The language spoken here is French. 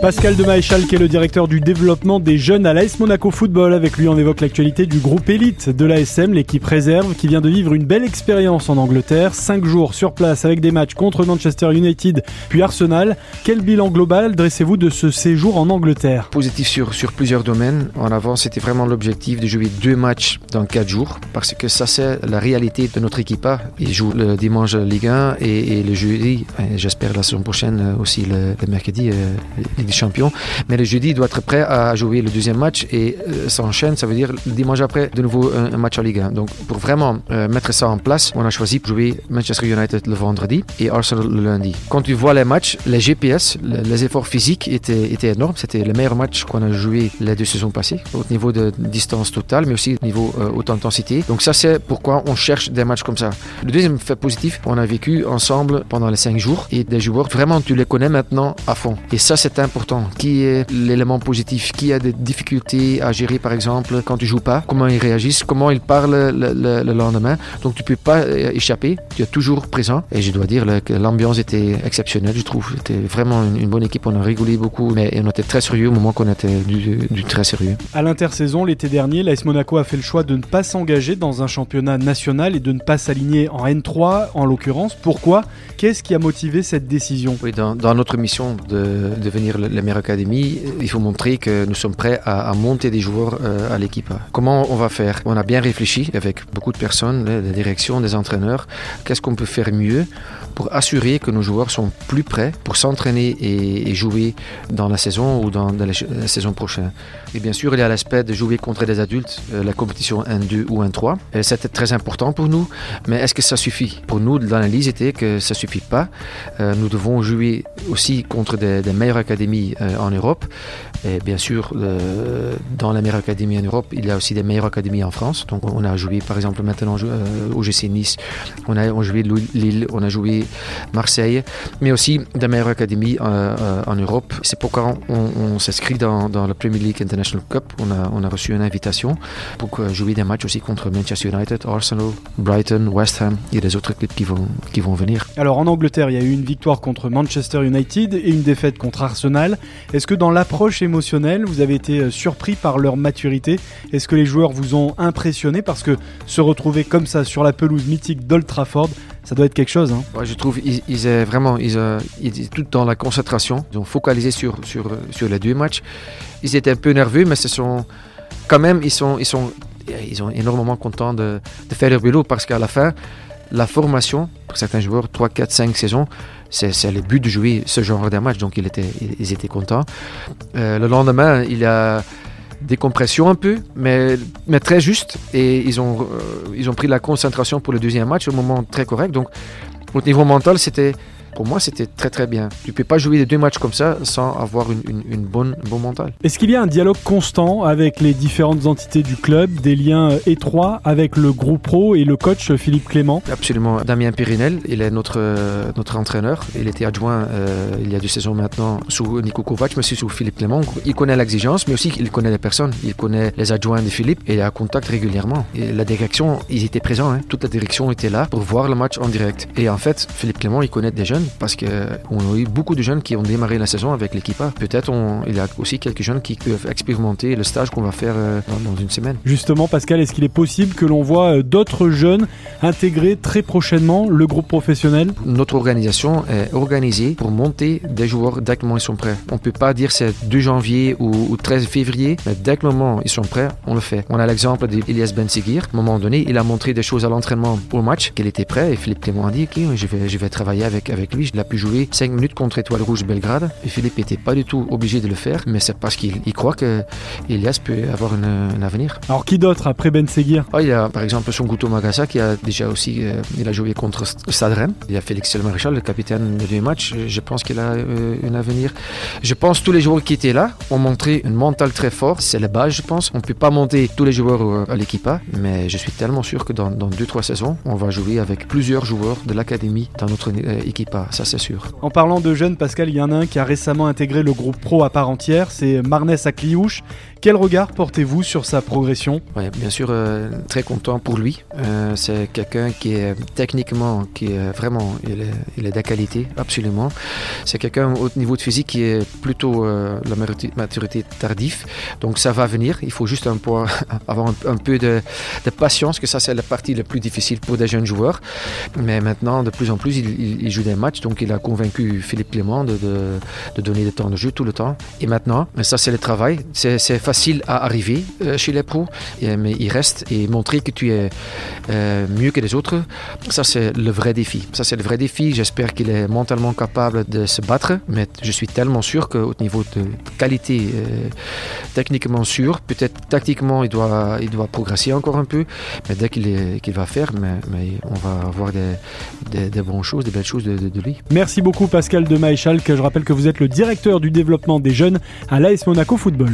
Pascal de Maéchal, qui est le directeur du développement des jeunes à l'AS Monaco Football. Avec lui, on évoque l'actualité du groupe élite de l'ASM, l'équipe réserve, qui vient de vivre une belle expérience en Angleterre. Cinq jours sur place avec des matchs contre Manchester United puis Arsenal. Quel bilan global dressez-vous de ce séjour en Angleterre? Positif sur, plusieurs domaines. En avant, c'était vraiment l'objectif de jouer deux matchs dans quatre jours, parce que ça, c'est la réalité de notre équipe. Ils jouent le dimanche Ligue 1 et, le jeudi, j'espère la saison prochaine aussi le, mercredi, euh, champion. Mais le jeudi, doit être prêt à jouer le deuxième match et euh, s'enchaîne. Ça veut dire le dimanche après, de nouveau un, match en Ligue 1. Donc, pour vraiment euh, mettre ça en place, on a choisi de jouer Manchester United le vendredi et Arsenal le lundi. Quand tu vois les matchs, les GPS, les efforts physiques étaient, étaient énormes. C'était le meilleur match qu'on a joué les deux saisons passées, au niveau de distance totale, mais aussi au niveau euh, haute intensité. Donc, ça, c'est pourquoi on cherche des matchs comme ça. Le deuxième fait positif, on a vécu ensemble pendant les cinq jours et des joueurs, vraiment, tu les connais maintenant à fond. Et ça, c'est important qui est l'élément positif? Qui a des difficultés à gérer, par exemple, quand tu joues pas? Comment ils réagissent? Comment ils parlent le, lendemain? Donc tu peux pas euh, échapper. Tu es toujours présent. Et je dois dire que l'ambiance était exceptionnelle, je trouve. C'était vraiment une, bonne équipe. On a rigolé beaucoup, mais on était très sérieux au moment qu'on était du, très sérieux. À l'intersaison, l'été dernier, l'AS Monaco a fait le choix de ne pas s'engager dans un championnat national et de ne pas s'aligner en N3, en l'occurrence. Pourquoi? Qu'est-ce qui a motivé cette décision? Oui, dans, notre mission de devenir le la meilleure académie, il faut montrer que nous sommes prêts à, monter des joueurs euh, à l'équipe. Comment on va faire? On a bien réfléchi avec beaucoup de personnes, des directions, des entraîneurs. Qu'est-ce qu'on peut faire mieux pour assurer que nos joueurs sont plus prêts pour s'entraîner et, jouer dans la saison ou dans, la, saison prochaine? Et bien sûr, il y a l'aspect de jouer contre des adultes, euh, la compétition 1-2 ou 1-3. C'était très important pour nous, mais est-ce que ça suffit? Pour nous, l'analyse était que ça suffit pas. Euh, nous devons jouer aussi contre des meilleures académies euh, en Europe. Et bien sûr, dans la meilleure académie en Europe, il y a aussi des meilleures académies en France. Donc on a joué par exemple maintenant au GC Nice, on a on joué Lille, on a joué Marseille, mais aussi des meilleures académies euh, euh, en Europe. C'est pourquoi on, s'inscrit dans, dans, la Premier League International Cup. On a, on a reçu une invitation pour jouer des matchs aussi contre Manchester United, Arsenal, Brighton, West Ham. A des autres équipes qui vont, qui vont venir. Alors en Angleterre, il y a eu une victoire contre Manchester United et une défaite contre Arsenal. Est-ce que dans l'approche émotionnelle, vous avez été euh, surpris par leur maturité? Est-ce que les joueurs vous ont impressionné? Parce que se retrouver comme ça sur la pelouse mythique d'Old Trafford, ça doit être quelque chose. Hein. je trouve ils, ils est vraiment ils, euh, ils, tout dans la concentration. Ils ont focalisé sur, sur, sur les deux matchs. Ils étaient un peu nerveux, mais ce sont quand même ils sont ils sont ils sont énormément contents de, de faire leur boulot parce qu'à la fin la formation pour certains joueurs 3, 4, 5 saisons c'est le but de jouer ce genre de match donc ils étaient, ils étaient contents. Euh, le lendemain il y a décompression un peu, mais, mais très juste. Et ils ont, euh, ils ont pris la concentration pour le deuxième match au moment très correct. Donc, au niveau mental, c'était pour moi, c'était très très bien. Tu peux pas jouer des deux matchs comme ça sans avoir une, une, bonne, un bon mental. Est-ce qu'il y a un dialogue constant avec les différentes entités du club, des liens euh, étroits avec le groupe pro et le coach Philippe Clément? Absolument. Damien Pirinel, il est notre, euh, notre entraîneur. Il était adjoint euh, il y a deux saisons maintenant sous Nico Kovac, mais aussi sous Philippe Clément. Il connaît l'exigence, mais aussi il connaît les personnes. Il connaît les adjoints de Philippe et il a contact régulièrement. Et la direction, ils étaient présents. Hein. Toute la direction était là pour voir le match en direct. Et en fait, Philippe Clément, il connaît des jeunes parce qu'on a eu beaucoup de jeunes qui ont démarré la saison avec l'équipe Peut-être il y a aussi quelques jeunes qui peuvent expérimenter le stage qu'on va faire euh, dans, une semaine. Justement, Pascal, est-ce qu'il est possible que l'on voit euh, d'autres jeunes intégrer très prochainement le groupe professionnel? Notre organisation est organisée pour monter des joueurs dès que ils sont prêts. On ne peut pas dire c'est 2 janvier ou, 13 février, mais dès que le moment ils sont prêts, on le fait. On a l'exemple d'Elias Ben Seguir. À un moment donné, il a montré des choses à l'entraînement au match, qu'il était prêt et Philippe Clément a dit ok, je vais, je vais travailler avec, avec lui. Il a pu jouer 5 minutes contre Étoile Rouge Belgrade. Et Philippe n'était pas du tout obligé de le faire, mais c'est parce qu'il croit que Elias peut avoir un avenir. Alors qui d'autre après Ben Seguir? Ah, Il y a par exemple son Guto Magassa qui a déjà aussi euh, il a joué contre Stade Il y a Félix Maréchal, le capitaine de deux matchs. Je pense qu'il a euh, un avenir. Je pense que tous les joueurs qui étaient là ont montré une mental très fort. C'est la base, je pense. On ne peut pas monter tous les joueurs euh, à l'équipe, mais je suis tellement sûr que dans 2-3 saisons, on va jouer avec plusieurs joueurs de l'académie dans notre équipe. viendra, ça c'est sûr. En parlant de jeunes, Pascal, il y en a un qui a récemment intégré le groupe pro à part entière, c'est Marnès Akliouche. Quel regard portez-vous sur sa progression? Ouais, Bien sûr, euh, très content pour lui. Euh, c'est quelqu'un qui est techniquement, qui est vraiment, il est, il est de qualité, absolument. C'est quelqu'un au niveau de physique qui est plutôt euh, la maturité tardive. Donc ça va venir. Il faut juste un peu, avoir un, peu de, de, patience, que ça c'est la partie la plus difficile pour des jeunes joueurs. Mais maintenant, de plus en plus, il, il joue des matchs. Donc il a convaincu Philippe Clément de, de, donner des temps de jeu tout le temps. Et maintenant, ça c'est le travail. C'est facile à arriver euh, chez les pros, mais il reste et montrer que tu es euh, mieux que les autres, ça c'est le vrai défi. Ça c'est le vrai défi. J'espère qu'il est mentalement capable de se battre, mais je suis tellement sûr qu'au niveau de qualité, euh, techniquement sûr, peut-être tactiquement il doit, il doit progresser encore un peu, mais dès qu'il va faire, mais, on va avoir des, bonnes choses, des belles choses Merci beaucoup Pascal de Maéchal, que je rappelle que vous êtes le directeur du développement des jeunes à l'AS Monaco Football.